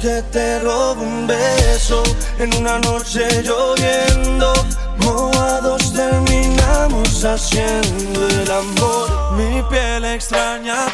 que te robo un beso en una noche lloviendo. Mojados terminamos haciendo el amor. Mi piel extraña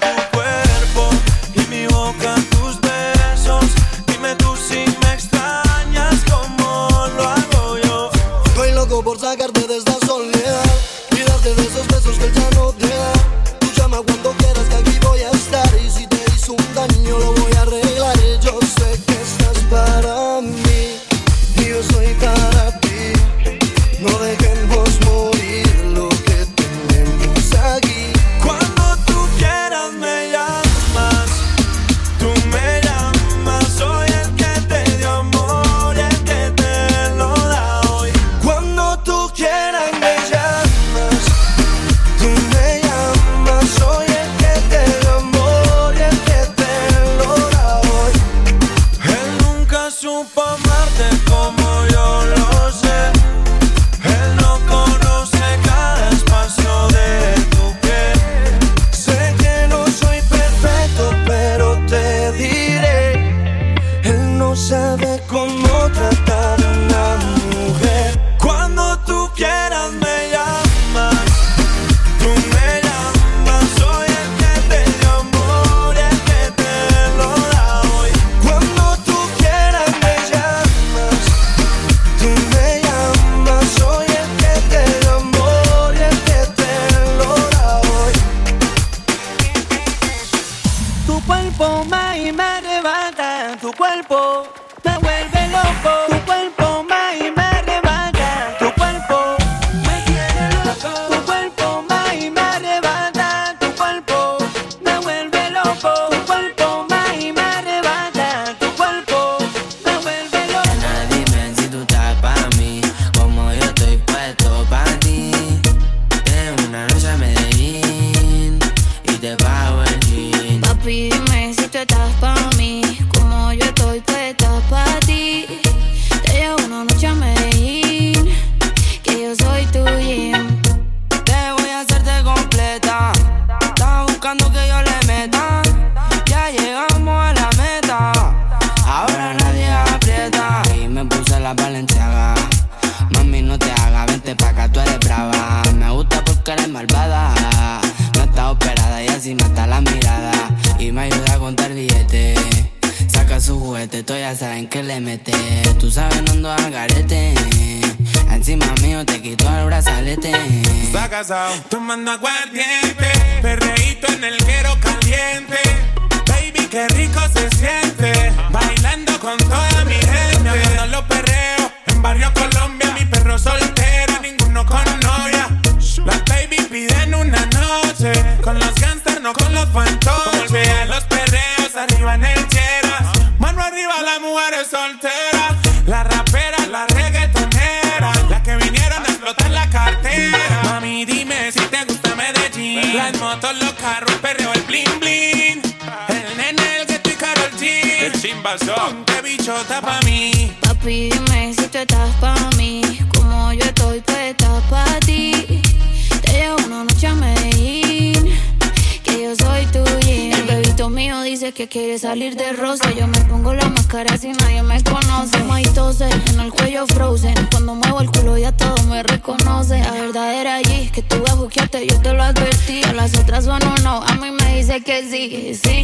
Is it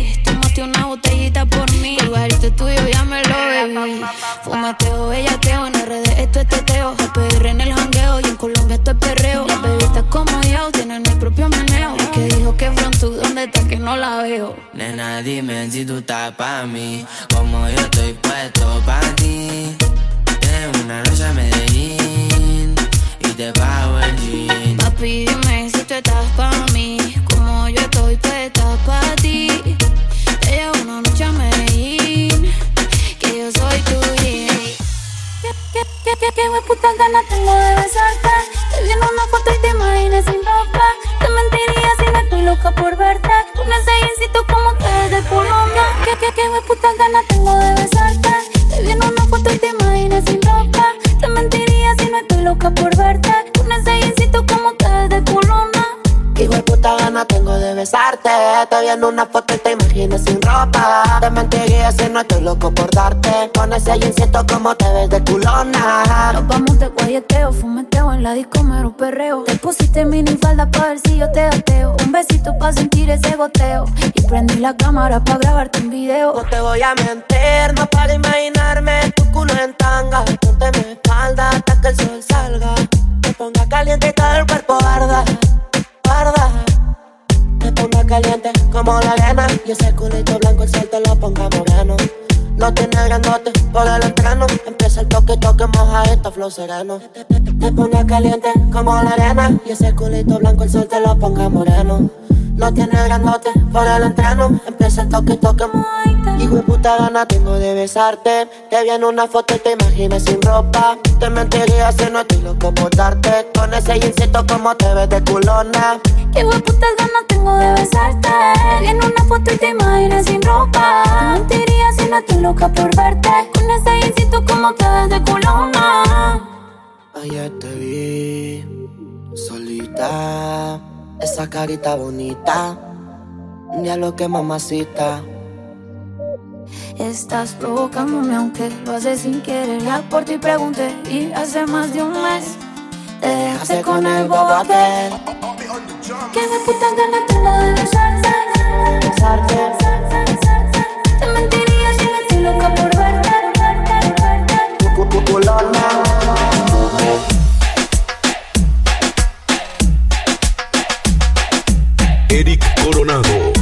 No te voy a mentir, no para imaginarme tu culo en tanga. Ponte mi espalda hasta que el sol salga. Te ponga caliente y todo el cuerpo arda, arda. Me ponga caliente como la arena. Y ese culito blanco el sol te lo ponga moreno. No tiene grandote por el entreno. Empieza el toque, toque, moja esta flow sereno. Te ponga caliente como la arena. Y ese culito blanco el sol te lo ponga moreno. No tiene grandote por el entreno. El toque, toque, Hijo de puta gana tengo de besarte. Te vi en una foto y te imaginé sin ropa. Te mentiría si no estoy loco por darte. Con ese jeansito como te ves de culona. Qué putas ganas tengo de besarte. En una foto y te imaginé sin ropa. Te mentiría si no estoy loca por verte. Con ese jeansito como te ves de culona. Ayer te vi solita, esa carita bonita, ya lo que mamacita. Estás provocándome aunque lo haces sin querer. Ya por ti pregunté y hace más de un mes te dejaste con el bobatel. Que me puta ganas tengo de besarte. Besarte. Te mentiría si no estoy loca por verte. Tu culona. Eric Coronado.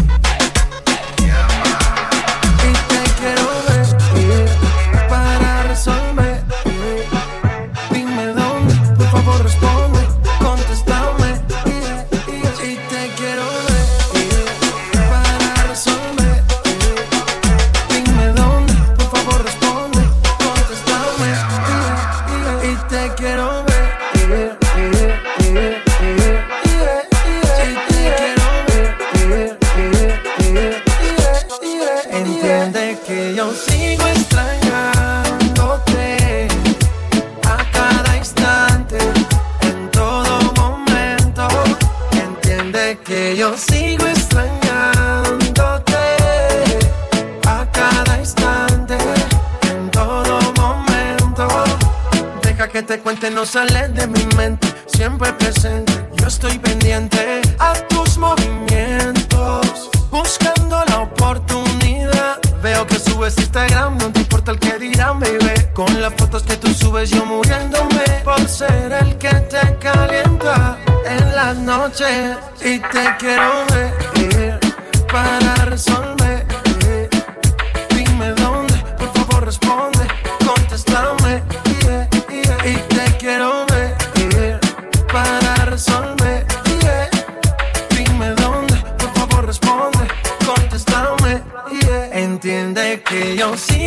No sale de mi mente, siempre presente. Yo estoy pendiente a tus movimientos, buscando la oportunidad. Veo que subes Instagram, no te importa el que dirán, baby. Con las fotos que tú subes, yo muriéndome por ser el que te calienta en las noches. Y te quiero ver para resolver. Entiende que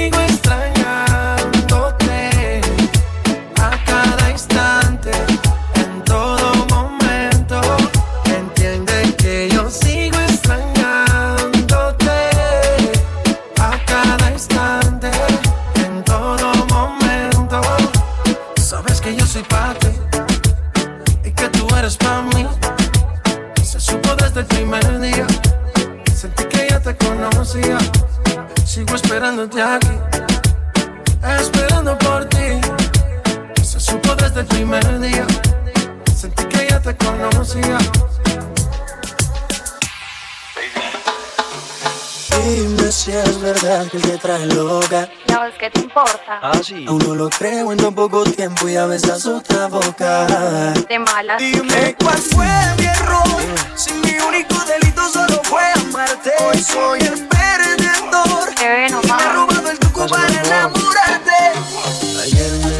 Dime si es verdad que te trae loca. Ya ves que te importa. Aún no lo creo en tan poco tiempo y a besas otra boca. De malas. Dime cuál fue mi error. Si mi único delito solo fue amarte. Hoy soy el perdedor. Bebé, no Y me he robado el truco para enamorarte. Ayer me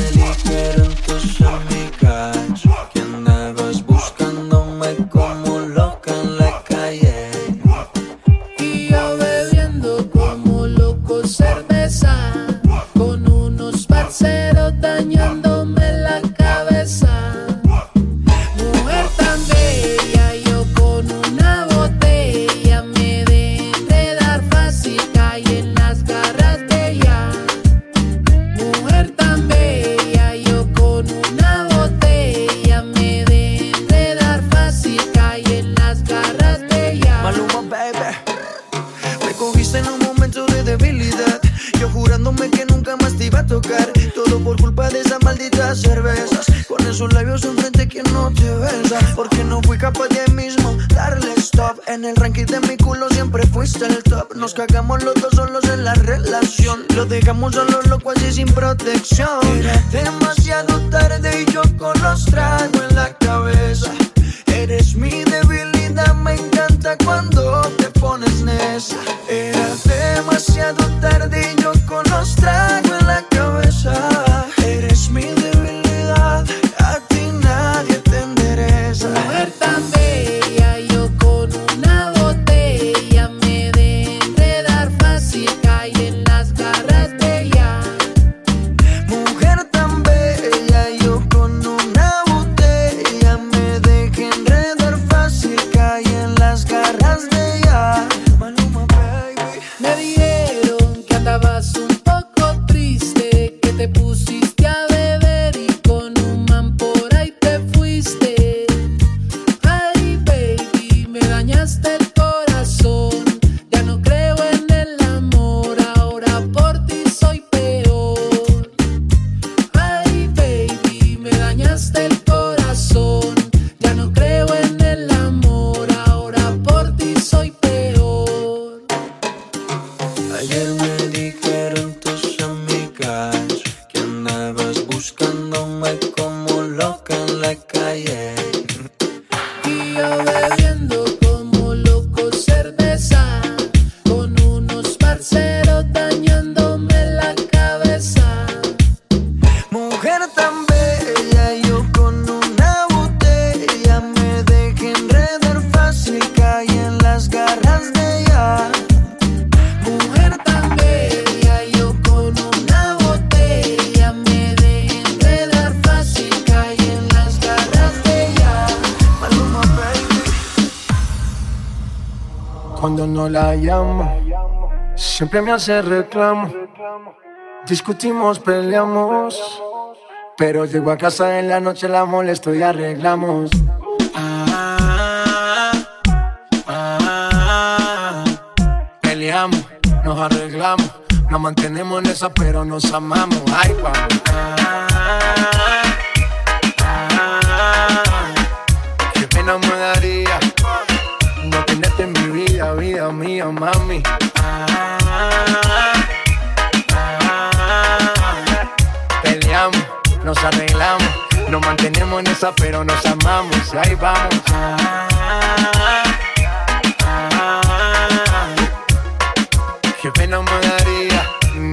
La llamo, siempre me hace reclamo. Discutimos, peleamos. Pero llego a casa en la noche, la molesto y arreglamos. Ah, ah, peleamos, nos arreglamos. Nos mantenemos en esa, pero nos amamos. Ay, vamos. Ah, ah, qué pena me daría tenerte en mi vida, vida mía, mami. Peleamos, nos arreglamos, nos mantenemos en esa, pero nos amamos. Y ahí vamos.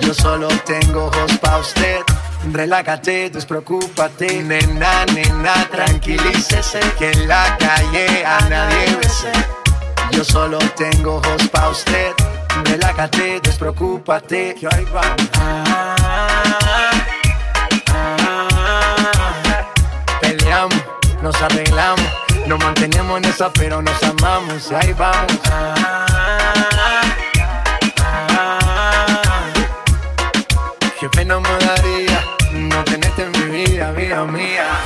Yo solo tengo ojos pa' usted. Relájate, despreocúpate. Nena, nena, tranquilícese. Que en la calle a nadie bese. Yo solo tengo ojos pa' usted. Relájate, despreocúpate. Que ahí vamos. Peleamos, nos arreglamos, nos mantenemos en esa, pero nos amamos. Y ahí vamos. Qué pena me daría no tenerte en mi vida, vida mía.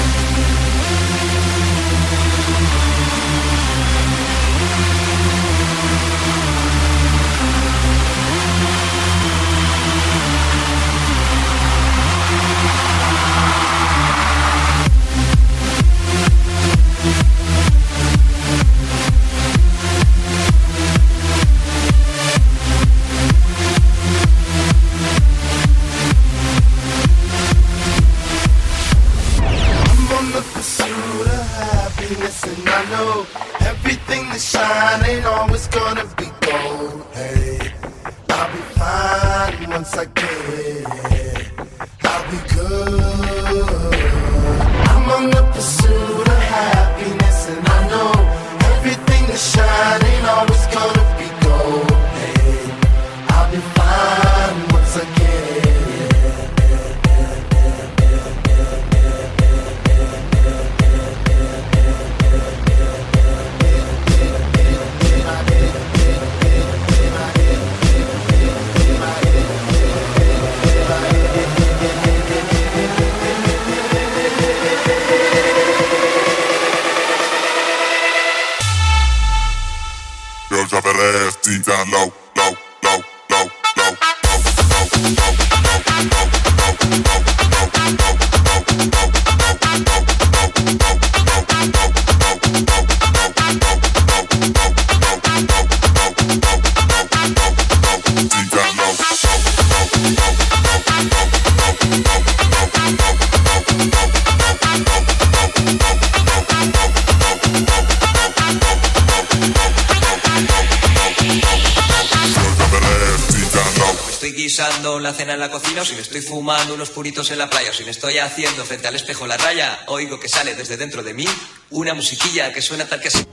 en la playa, o si me estoy haciendo frente al espejo la raya, oigo que sale desde dentro de mí una musiquilla que suena tal que así.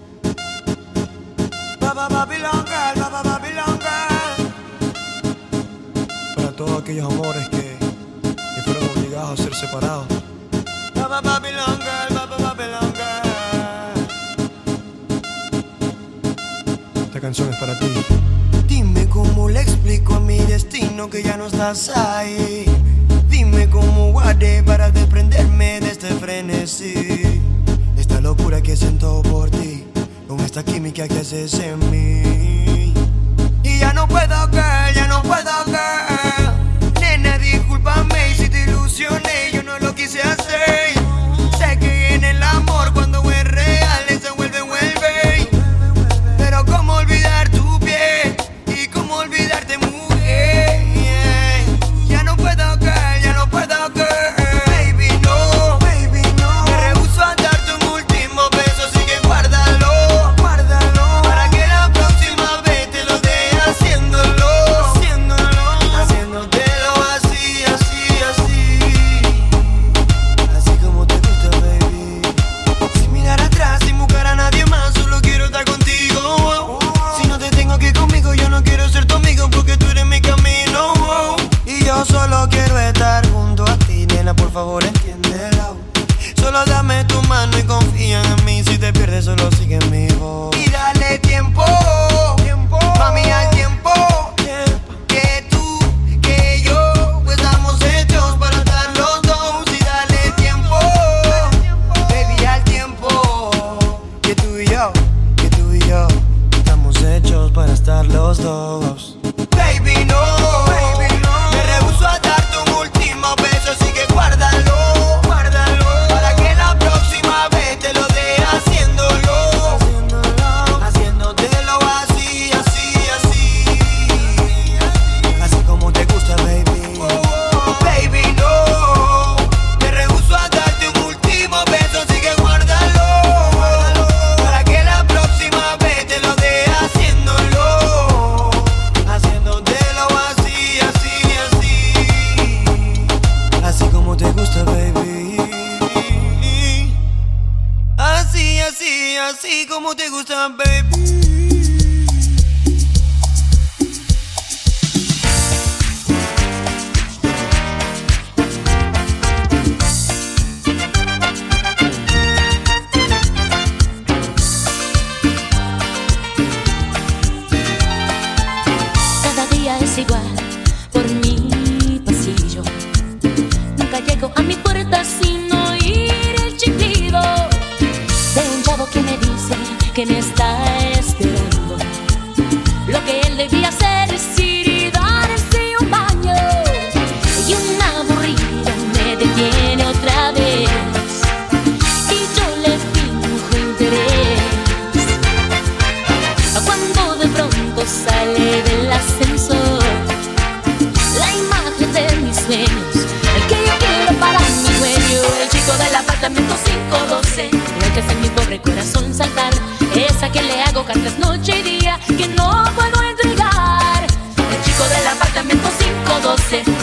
Para todos aquellos amores que, que fueron obligados a ser separados. Esta canción es para ti. Dime cómo le explico a mi destino que ya no estás ahí para desprenderme de este frenesí? Esta locura que siento por ti, con esta química que haces en mí. Y ya no puedo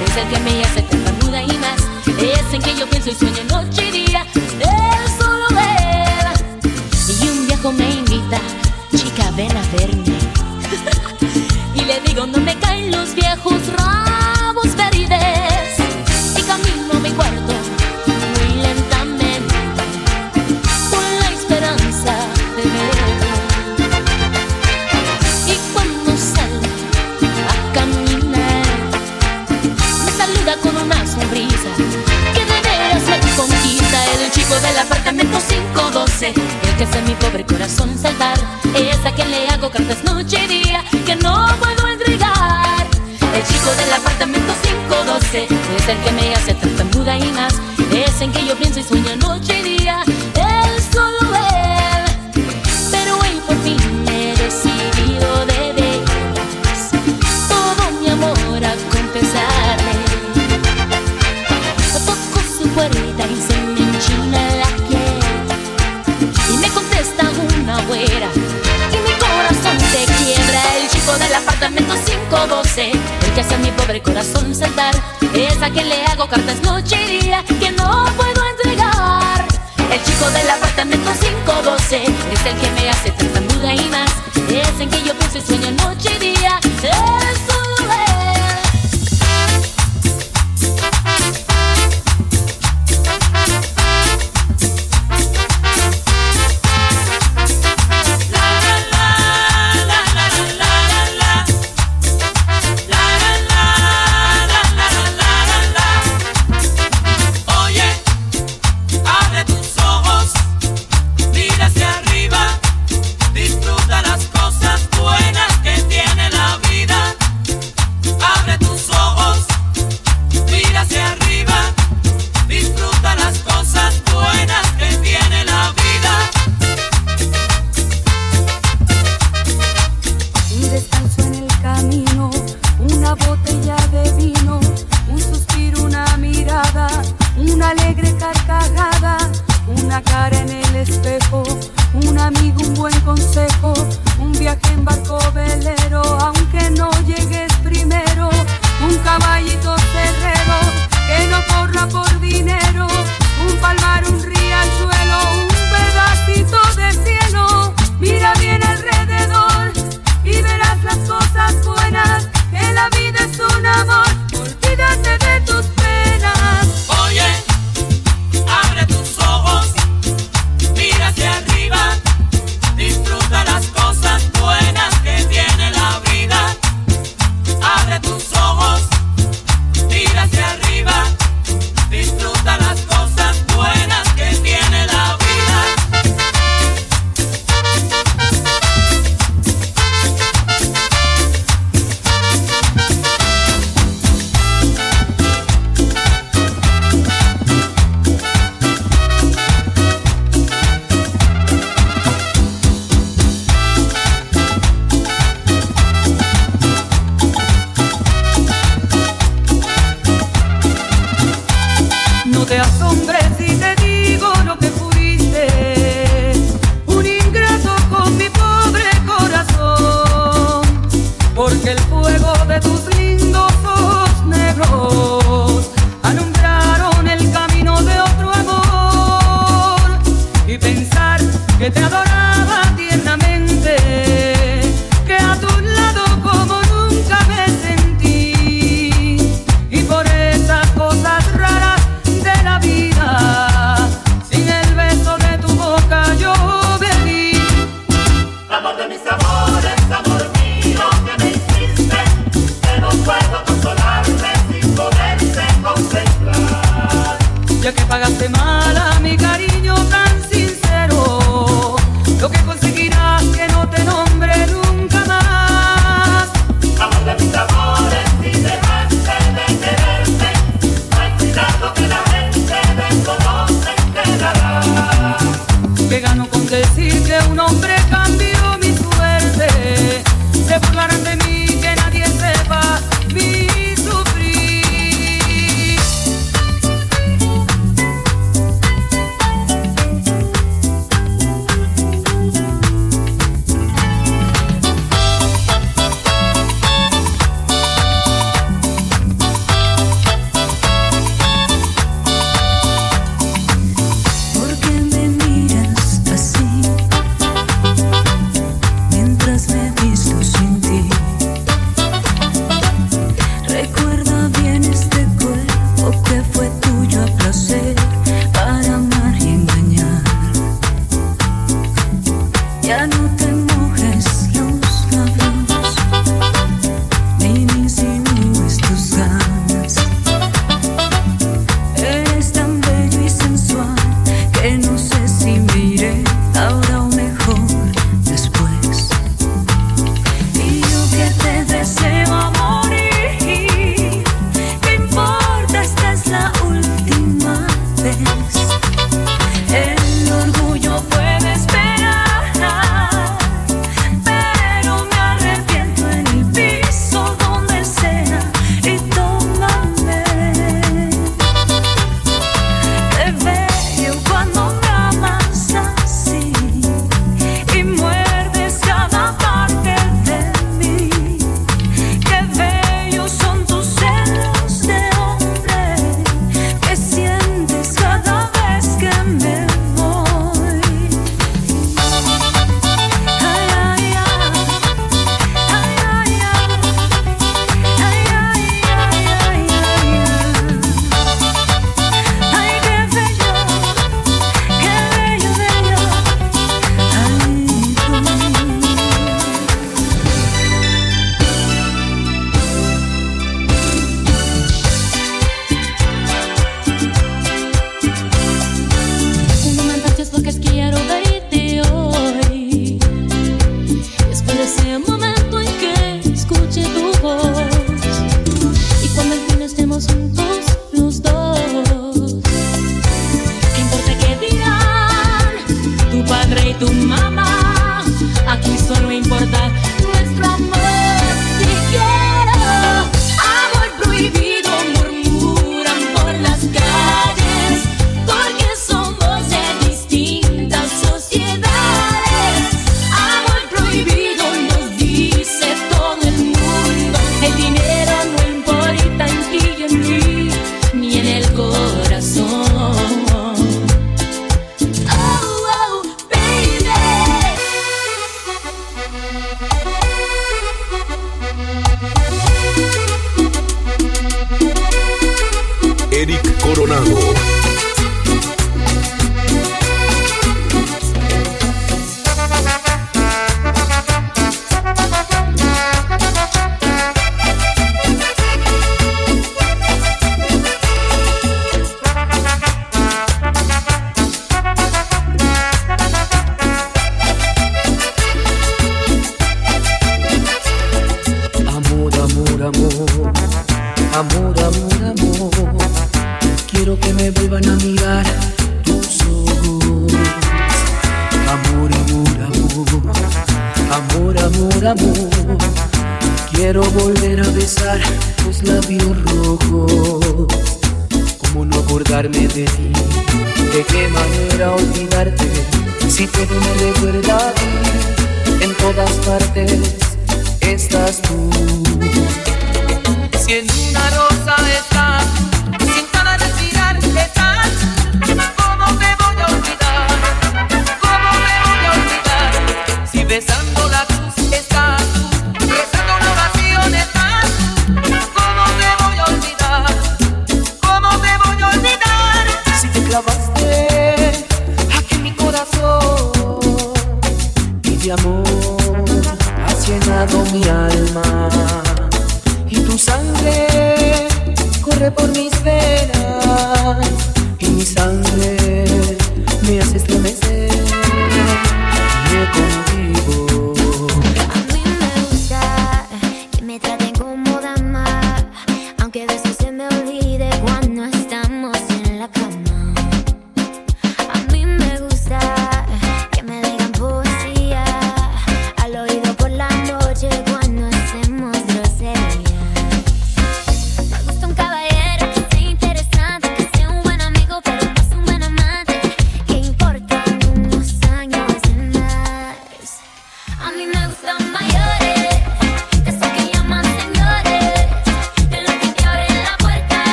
He said, give me a second.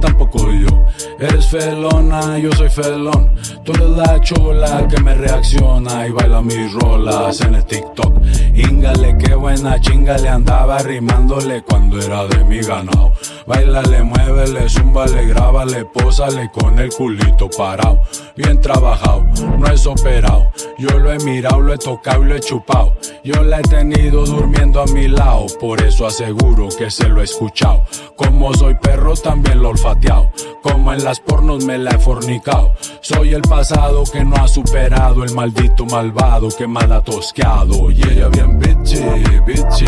tampoco yo. Eres felona, yo soy felón. Tú eres la chula que me reacciona y baila mis rolas en el TikTok. Íngale, qué buena chinga le andaba rimándole cuando era de mi ganado. Bailale, muévele, zúmbale, grábale, pósale con el culito parado. Bien trabajado, no es operado. Yo lo he mirado, lo he tocado y lo he chupado. Yo la he tenido durmiendo a mi lado, por eso aseguro que se lo he escuchado. Como soy perro, también lo olfateado. Como en las pornos me la he fornicado. Soy el pasado que no ha superado, el maldito malvado que mal ha tosqueado. Y ella bien bitchy, bitchy.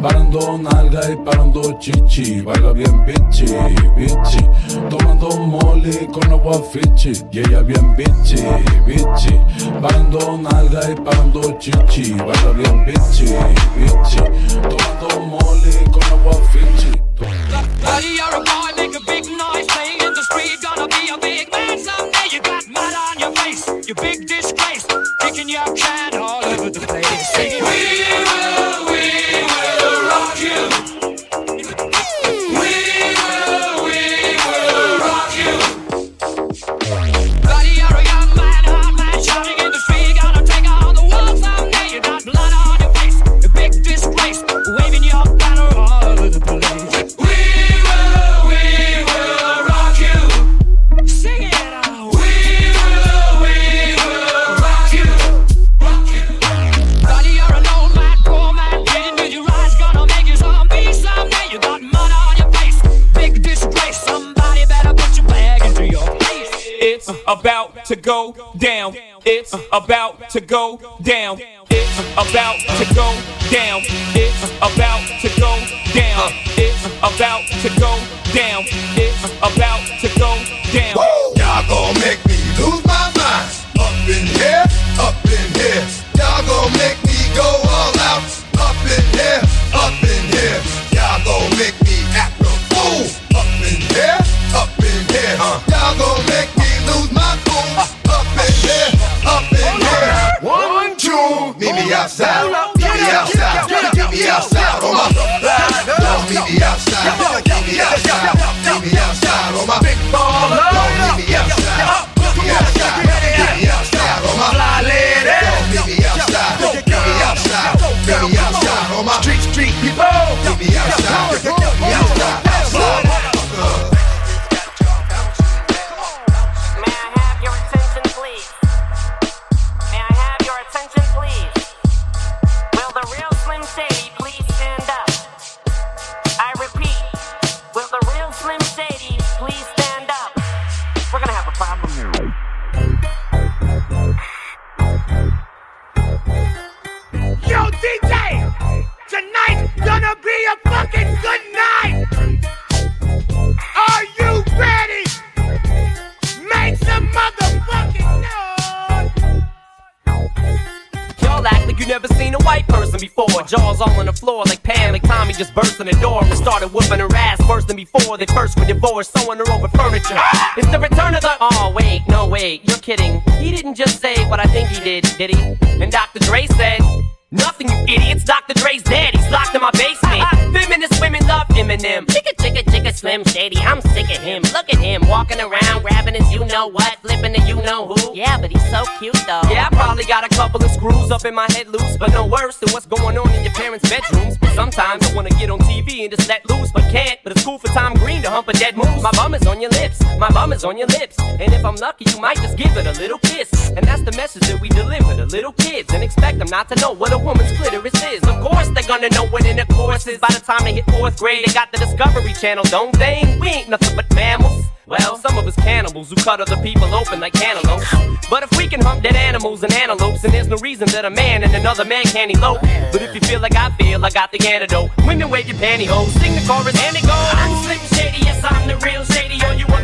Parando nalga y parando chichi. Baila bien bien bichi. Tomando mole con agua fichi. Y ella bien bichi, bichi. Bando nalga y pando chichi. Baila bien bichi, bichi. Tomando mole con agua fichi. Buddy, you're a boy, make a big noise. Play in the street, gonna be a big man someday. You got mud on your face, you big disgrace. Kicking your can to go down. It's about to go down. It's about to go down. It's about to go down. It's about to go down. It's about to go down. Y'all gon' make me lose my mind. Up in here, up in here. Y'all gon' make me Célula started whooping her ass worse than before. They first were divorced, sewing her over furniture. It's the return of the. Oh wait, no wait, you're kidding. He didn't just say what I think he did, did he? And Dr. Dre said. Nothing, you idiots. Dr. Dre's dead. He's locked in my basement. Feminist women love Eminem. Chicka, chicka, chicka, Slim Shady. I'm sick of him. Look at him walking around, grabbing his you know what, flipping the you know who. Yeah, but he's so cute though. Yeah, I probably got a couple of screws up in my head loose, but no Is on your lips. And if I'm lucky, you might just give it a little kiss. And that's the message that we deliver to little kids and expect them not to know what a woman's clitoris is. Of course, they're gonna know what intercourse is by the time they hit fourth grade. They got the Discovery Channel, don't they? We ain't nothing but mammals. Well, some of us cannibals who cut other people open like cantaloupes. But if we can hump dead animals and antelopes, then there's no reason that a man and another man can't elope. But if you feel like I feel, I got the antidote. Women wave your pantyhose, sing the chorus, and it goes. I'm Slim Shady, yes, I'm the real Shady. All you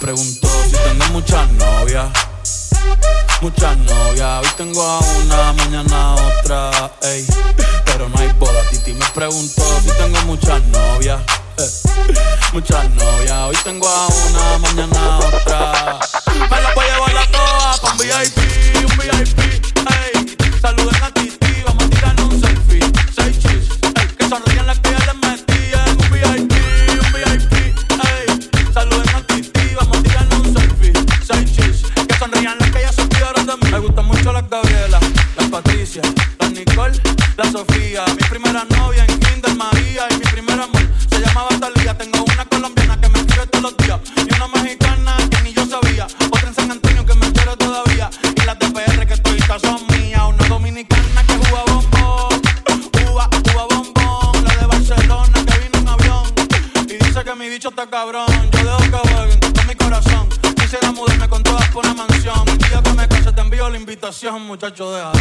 Preguntó si tengo muchas novias. Muchas novias, hoy tengo a una, mañana otra, ey. Pero no hay boda, Titi me preguntó si tengo muchas novias. eh. Muchas novias, hoy tengo a una, mañana otra. Me la voy a llevar a todas pa' un VIP, un VIP, ey. Saluden a Titi, vamos a tirar un selfie. Seis chis, ey. Que sonrían las que invitación, muchacho, deja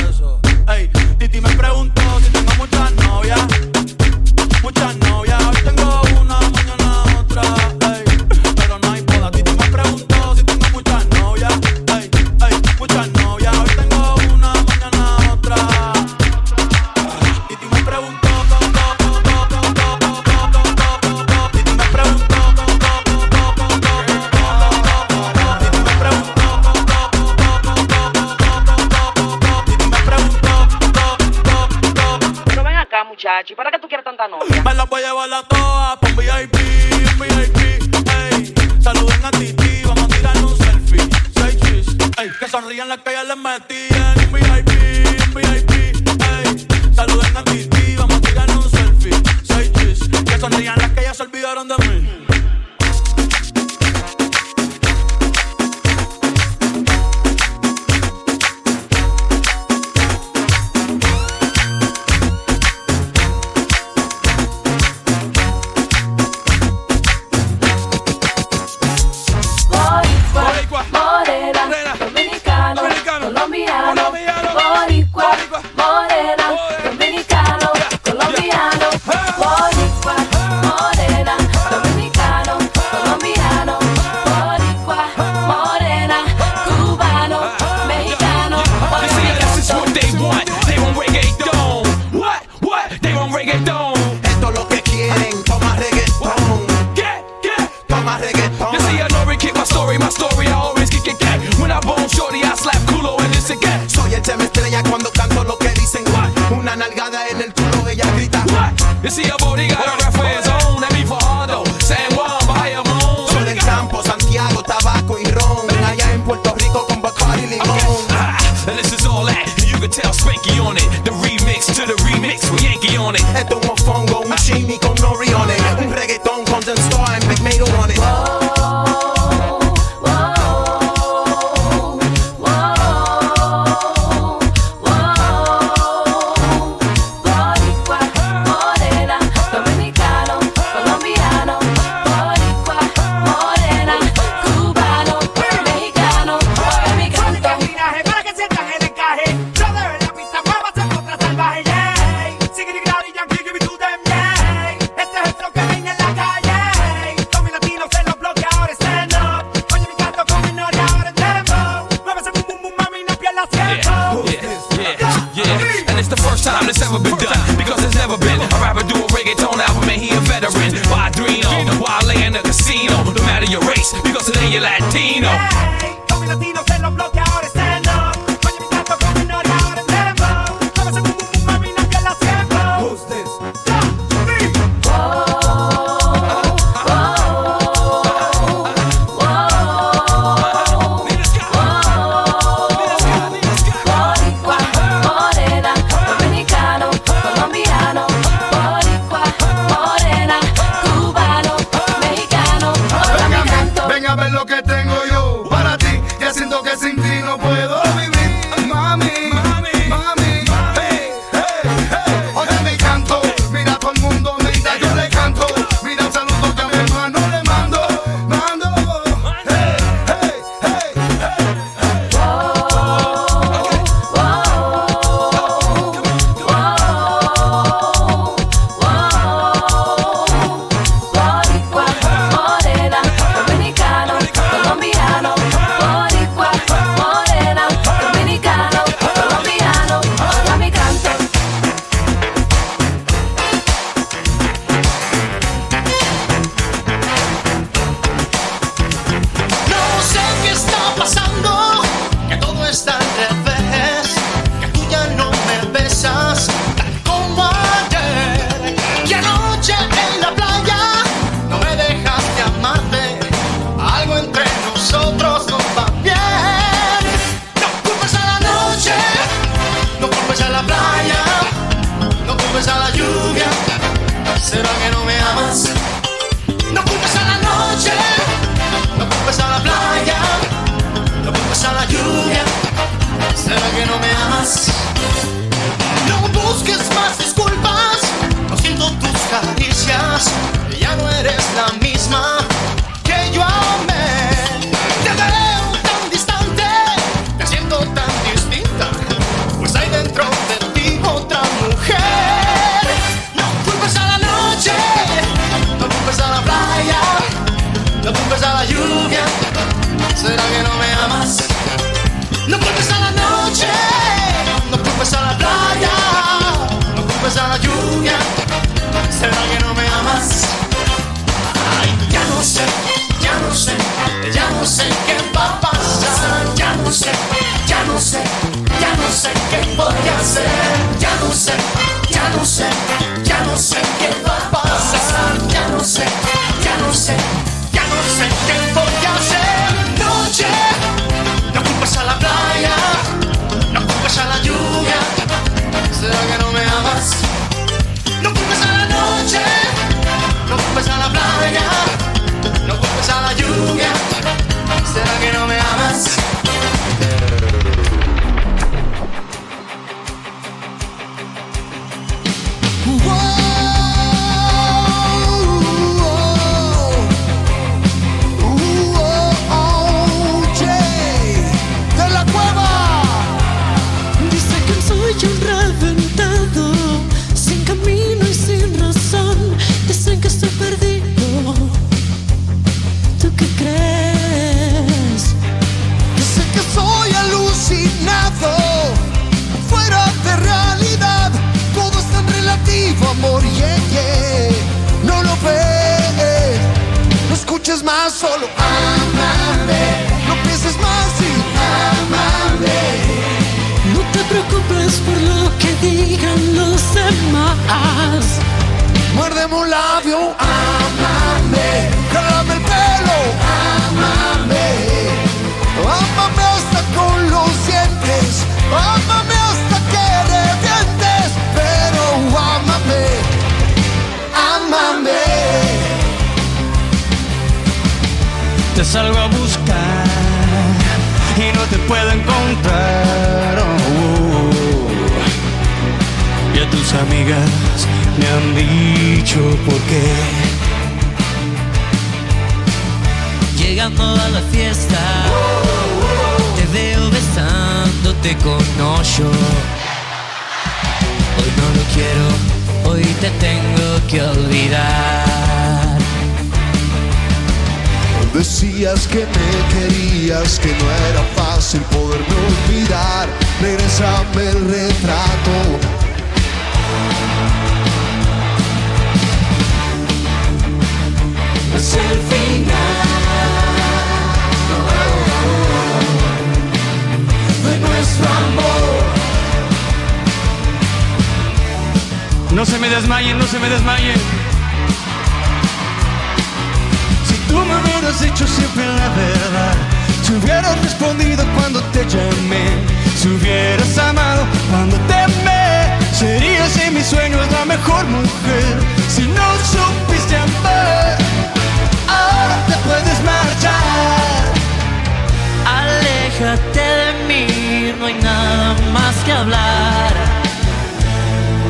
hablar.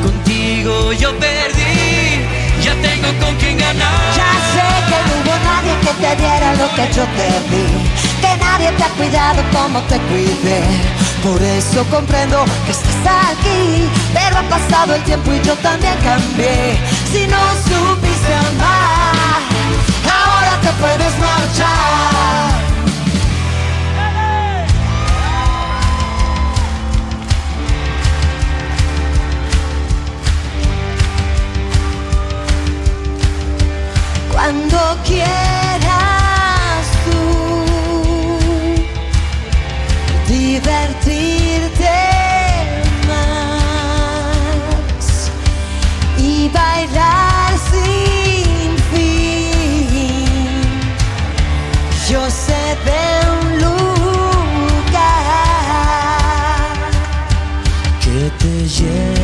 Contigo yo perdí, ya tengo con quien ganar. Ya sé que no hubo nadie que te diera lo que yo te di, que nadie te ha cuidado como te cuidé. Por eso comprendo que estás aquí, pero ha pasado el tiempo y yo también cambié. Si no supiste amar, ahora te puedes marchar. cuando quieras tú divertirte más y bailar sin fin. Yo sé de un lugar que te lleva.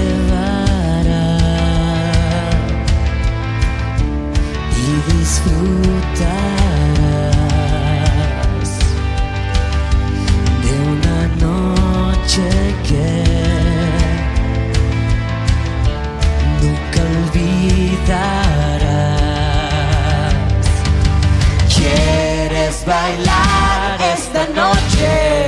¿Quieres bailar esta noche?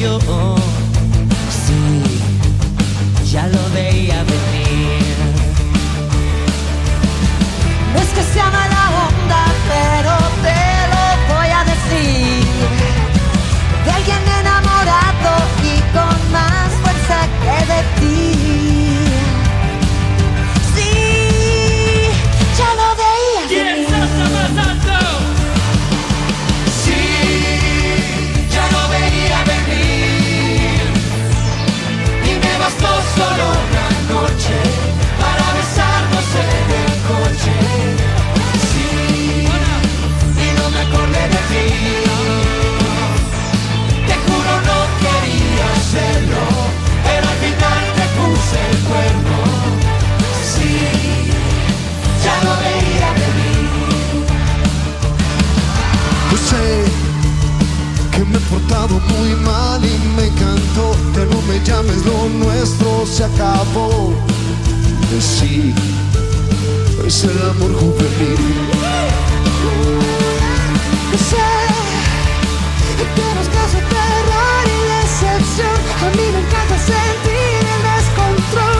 yo. Sí, ya lo veía. se acabó. Pues sí, es el amor juvenil. Sé que nos causa terror y decepción. A mí me encanta sentir el descontrol.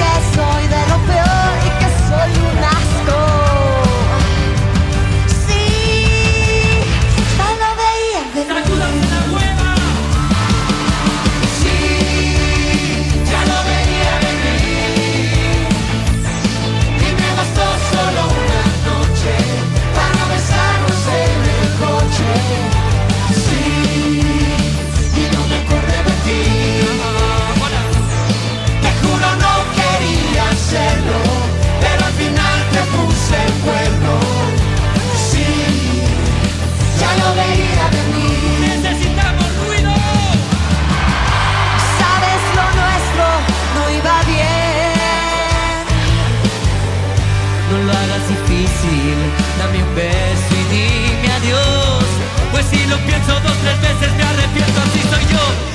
coração. Necesitamos ruido. Sabes lo nuestro, no iba bien. No lo hagas difícil, dame un beso y dime adiós. Pues si lo pienso dos o tres veces Me arrepiento así soy yo.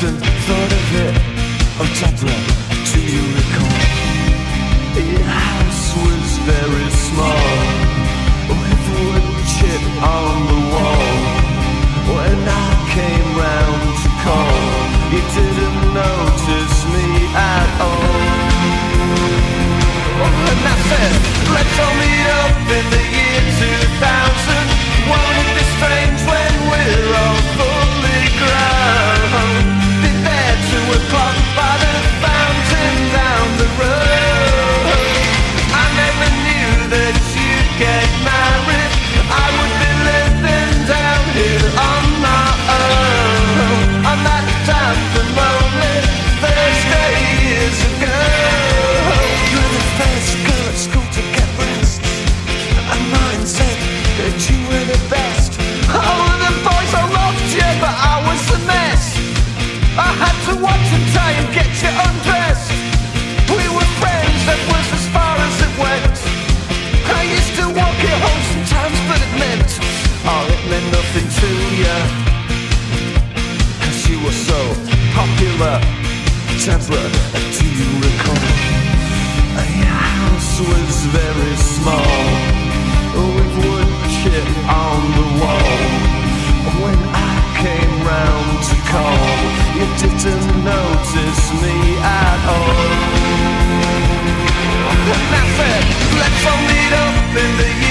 often thought of it A toddler do you recall? Your house was very small With a wood chip on the wall. When I came round to call You didn't notice me at all. And I said, let's all meet up in the year 2000 One. clock summer temper do you recall? Your house was very small With wood chip on the wall. When I came round to call You didn't notice me at all. Nothing left all meet up in the